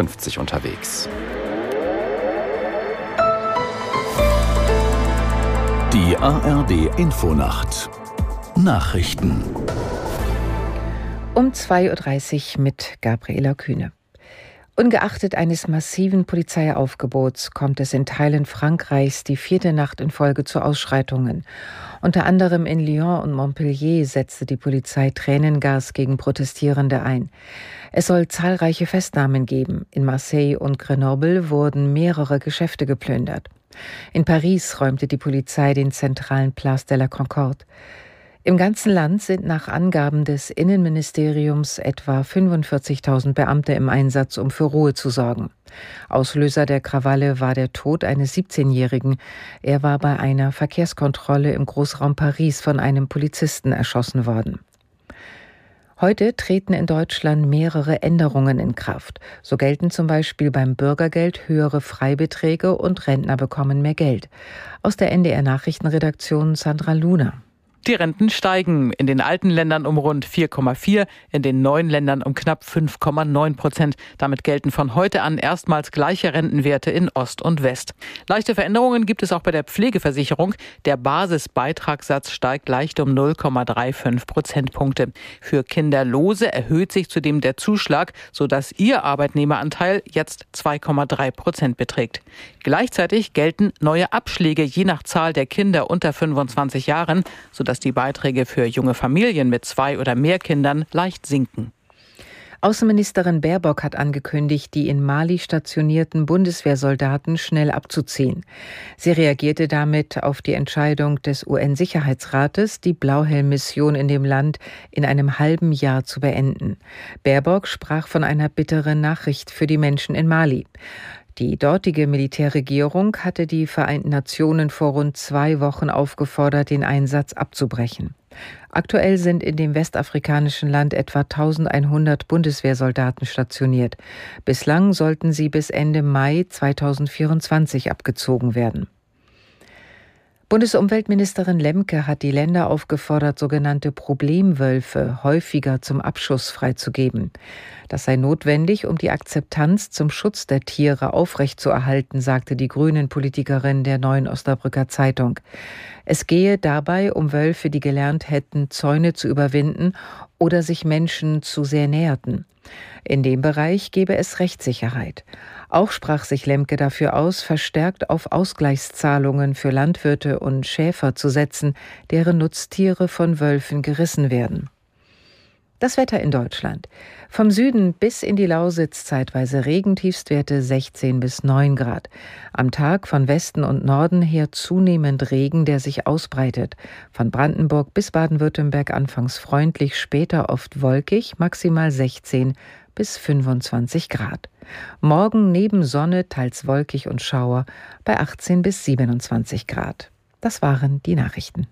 A50 unterwegs. Die ARD Infonacht Nachrichten um 2.30 Uhr mit Gabriela Kühne. Ungeachtet eines massiven Polizeiaufgebots kommt es in Teilen Frankreichs die vierte Nacht in Folge zu Ausschreitungen. Unter anderem in Lyon und Montpellier setzte die Polizei Tränengas gegen Protestierende ein. Es soll zahlreiche Festnahmen geben. In Marseille und Grenoble wurden mehrere Geschäfte geplündert. In Paris räumte die Polizei den zentralen Place de la Concorde. Im ganzen Land sind nach Angaben des Innenministeriums etwa 45.000 Beamte im Einsatz, um für Ruhe zu sorgen. Auslöser der Krawalle war der Tod eines 17-Jährigen. Er war bei einer Verkehrskontrolle im Großraum Paris von einem Polizisten erschossen worden. Heute treten in Deutschland mehrere Änderungen in Kraft. So gelten zum Beispiel beim Bürgergeld höhere Freibeträge und Rentner bekommen mehr Geld. Aus der NDR Nachrichtenredaktion Sandra Luna. Die Renten steigen in den alten Ländern um rund 4,4, in den neuen Ländern um knapp 5,9 Prozent. Damit gelten von heute an erstmals gleiche Rentenwerte in Ost und West. Leichte Veränderungen gibt es auch bei der Pflegeversicherung. Der Basisbeitragssatz steigt leicht um 0,35 Prozentpunkte. Für Kinderlose erhöht sich zudem der Zuschlag, sodass ihr Arbeitnehmeranteil jetzt 2,3 Prozent beträgt. Gleichzeitig gelten neue Abschläge je nach Zahl der Kinder unter 25 Jahren, sodass dass die Beiträge für junge Familien mit zwei oder mehr Kindern leicht sinken. Außenministerin Baerbock hat angekündigt, die in Mali stationierten Bundeswehrsoldaten schnell abzuziehen. Sie reagierte damit auf die Entscheidung des UN-Sicherheitsrates, die Blauhelm-Mission in dem Land in einem halben Jahr zu beenden. Baerbock sprach von einer bitteren Nachricht für die Menschen in Mali. Die dortige Militärregierung hatte die Vereinten Nationen vor rund zwei Wochen aufgefordert, den Einsatz abzubrechen. Aktuell sind in dem westafrikanischen Land etwa 1100 Bundeswehrsoldaten stationiert. Bislang sollten sie bis Ende Mai 2024 abgezogen werden. Bundesumweltministerin Lemke hat die Länder aufgefordert, sogenannte Problemwölfe häufiger zum Abschuss freizugeben. Das sei notwendig, um die Akzeptanz zum Schutz der Tiere aufrechtzuerhalten, sagte die Grünen-Politikerin der Neuen Osterbrücker Zeitung. Es gehe dabei um Wölfe, die gelernt hätten, Zäune zu überwinden oder sich Menschen zu sehr näherten. In dem Bereich gebe es Rechtssicherheit. Auch sprach sich Lemke dafür aus, verstärkt auf Ausgleichszahlungen für Landwirte und Schäfer zu setzen, deren Nutztiere von Wölfen gerissen werden. Das Wetter in Deutschland. Vom Süden bis in die Lausitz zeitweise Regentiefstwerte 16 bis 9 Grad. Am Tag von Westen und Norden her zunehmend Regen, der sich ausbreitet. Von Brandenburg bis Baden-Württemberg anfangs freundlich, später oft wolkig, maximal 16 bis 25 Grad. Morgen neben Sonne, teils wolkig und Schauer bei 18 bis 27 Grad. Das waren die Nachrichten.